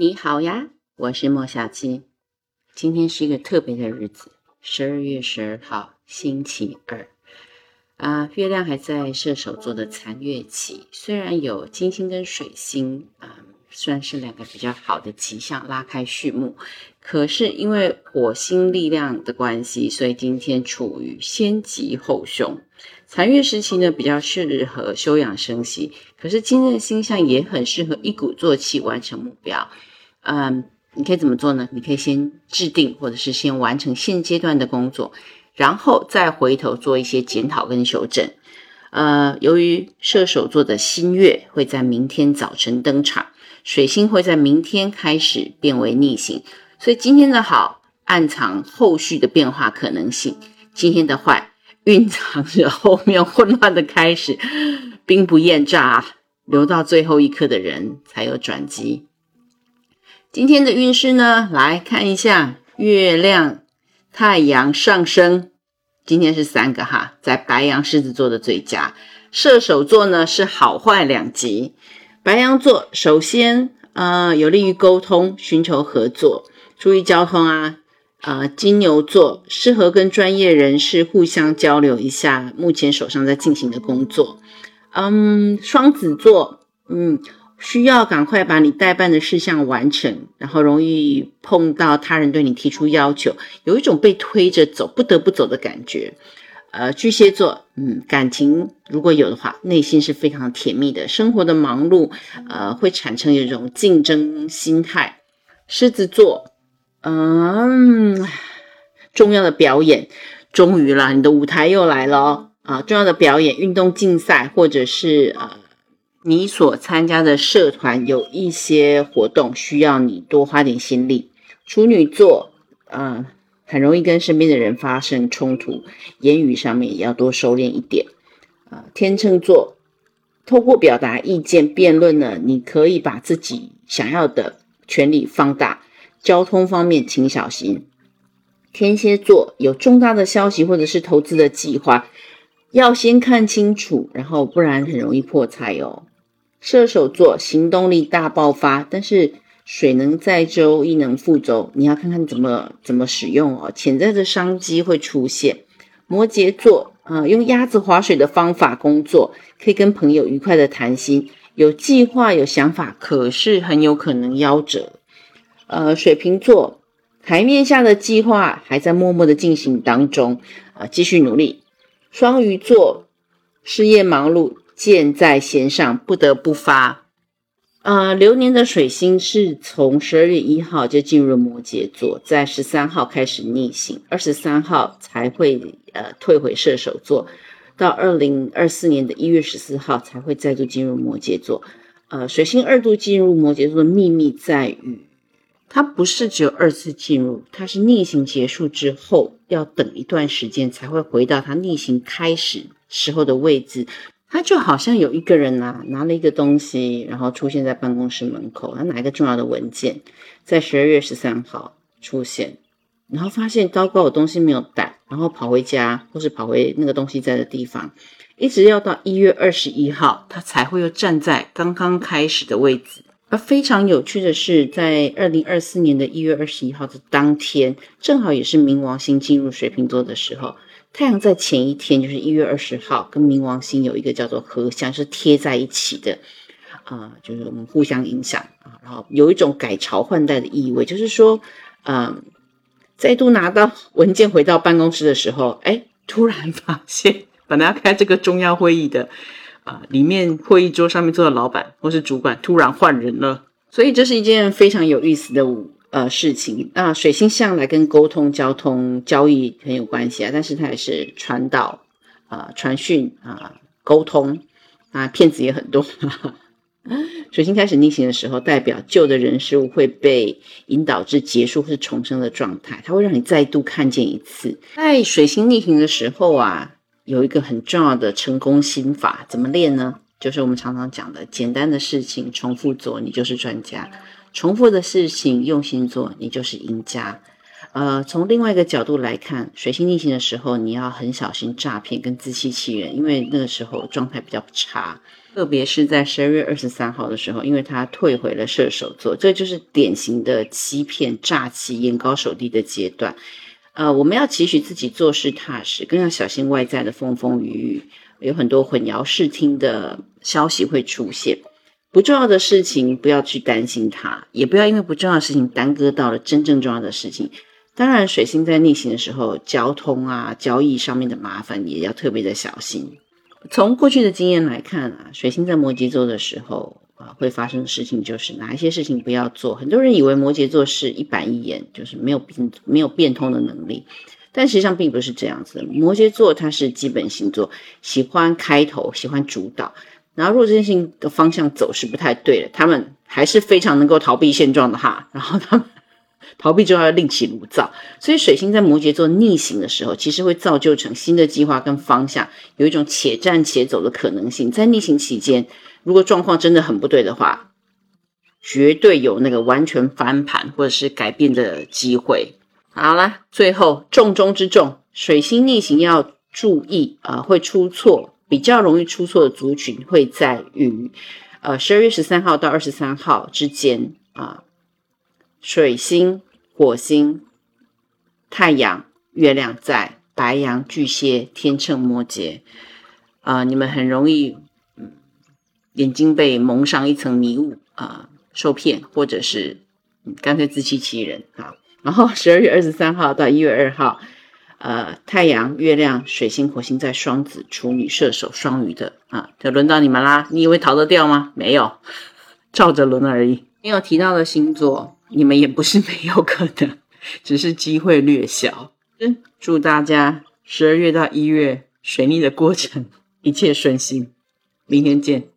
你好呀，我是莫小七。今天是一个特别的日子，十二月十二号，星期二。啊，月亮还在射手座的残月期，虽然有金星跟水星啊，算是两个比较好的吉象，拉开序幕。可是因为火星力量的关系，所以今天处于先吉后凶。残月时期呢，比较适合休养生息。可是今日星象也很适合一鼓作气完成目标。嗯，你可以怎么做呢？你可以先制定，或者是先完成现阶段的工作，然后再回头做一些检讨跟修正。呃，由于射手座的新月会在明天早晨登场，水星会在明天开始变为逆行。所以今天的好暗藏后续的变化可能性，今天的坏蕴藏着后面混乱的开始。兵不厌诈，留到最后一刻的人才有转机。今天的运势呢，来看一下月亮、太阳上升，今天是三个哈，在白羊、狮子座的最佳，射手座呢是好坏两极。白羊座首先呃有利于沟通，寻求合作。注意交通啊！啊，金牛座适合跟专业人士互相交流一下目前手上在进行的工作。嗯，双子座，嗯，需要赶快把你代办的事项完成，然后容易碰到他人对你提出要求，有一种被推着走、不得不走的感觉。呃，巨蟹座，嗯，感情如果有的话，内心是非常甜蜜的。生活的忙碌，呃，会产生一种竞争心态。狮子座。嗯，重要的表演终于了，你的舞台又来了啊！重要的表演、运动竞赛，或者是呃，你所参加的社团有一些活动需要你多花点心力。处女座，嗯，很容易跟身边的人发生冲突，言语上面也要多收敛一点啊。天秤座，透过表达意见、辩论呢，你可以把自己想要的权利放大。交通方面，请小心。天蝎座有重大的消息或者是投资的计划，要先看清楚，然后不然很容易破财哦。射手座行动力大爆发，但是水能载舟，亦能覆舟，你要看看怎么怎么使用哦。潜在的商机会出现。摩羯座啊，用鸭子划水的方法工作，可以跟朋友愉快的谈心，有计划有想法，可是很有可能夭折。呃，水瓶座台面下的计划还在默默的进行当中，啊，继续努力。双鱼座事业忙碌，箭在弦上，不得不发。呃，流年的水星是从十二月一号就进入摩羯座，在十三号开始逆行，二十三号才会呃退回射手座，到二零二四年的一月十四号才会再度进入摩羯座。呃，水星二度进入摩羯座的秘密在于。它不是只有二次进入，它是逆行结束之后要等一段时间才会回到它逆行开始时候的位置。它就好像有一个人拿拿了一个东西，然后出现在办公室门口，他拿一个重要的文件，在十二月十三号出现，然后发现糟糕，我东西没有带，然后跑回家或是跑回那个东西在的地方，一直要到一月二十一号，他才会又站在刚刚开始的位置。而非常有趣的是，在二零二四年的一月二十一号的当天，正好也是冥王星进入水瓶座的时候。太阳在前一天，就是一月二十号，跟冥王星有一个叫做合相，是贴在一起的啊，就是我们互相影响啊，然后有一种改朝换代的意味，就是说，嗯，再度拿到文件回到办公室的时候，哎，突然发现本来要开这个重要会议的。啊，里面会议桌上面坐的老板或是主管突然换人了，所以这是一件非常有意思的呃事情。那水星向来跟沟通、交通、交易很有关系啊，但是它也是传导啊、传讯啊、沟通啊，骗子也很多。水星开始逆行的时候，代表旧的人事物会被引导至结束或是重生的状态，它会让你再度看见一次。在水星逆行的时候啊。有一个很重要的成功心法，怎么练呢？就是我们常常讲的，简单的事情重复做，你就是专家；重复的事情用心做，你就是赢家。呃，从另外一个角度来看，水星逆行的时候，你要很小心诈骗跟自欺欺人，因为那个时候状态比较差。特别是在十二月二十三号的时候，因为他退回了射手座，这就是典型的欺骗、诈欺、眼高手低的阶段。呃，我们要期许自己做事踏实，更要小心外在的风风雨雨，有很多混淆视听的消息会出现。不重要的事情不要去担心它，也不要因为不重要的事情耽搁到了真正重要的事情。当然，水星在逆行的时候，交通啊、交易上面的麻烦也要特别的小心。从过去的经验来看啊，水星在摩羯座的时候啊，会发生的事情就是哪一些事情不要做。很多人以为摩羯座是一板一眼，就是没有变没有变通的能力，但实际上并不是这样子。摩羯座它是基本星座，喜欢开头，喜欢主导。然后如果这件事情的方向走是不太对的，他们还是非常能够逃避现状的哈。然后他们。逃避之后要另起炉灶，所以水星在摩羯座逆行的时候，其实会造就成新的计划跟方向，有一种且战且走的可能性。在逆行期间，如果状况真的很不对的话，绝对有那个完全翻盘或者是改变的机会。好了，最后重中之重，水星逆行要注意啊，会出错，比较容易出错的族群会在于呃十二月十三号到二十三号之间啊。水星、火星、太阳、月亮在白羊、巨蟹、天秤、摩羯，啊，你们很容易，嗯，眼睛被蒙上一层迷雾啊，受骗，或者是干脆自欺欺人啊。然后十二月二十三号到一月二号，呃，太阳、月亮、水星、火星在双子、处女、射手、双鱼的啊，就轮到你们啦。你以为逃得掉吗？没有，照着轮而已。没有提到的星座。你们也不是没有可能，只是机会略小。嗯祝大家十二月到一月水逆的过程一切顺心，明天见。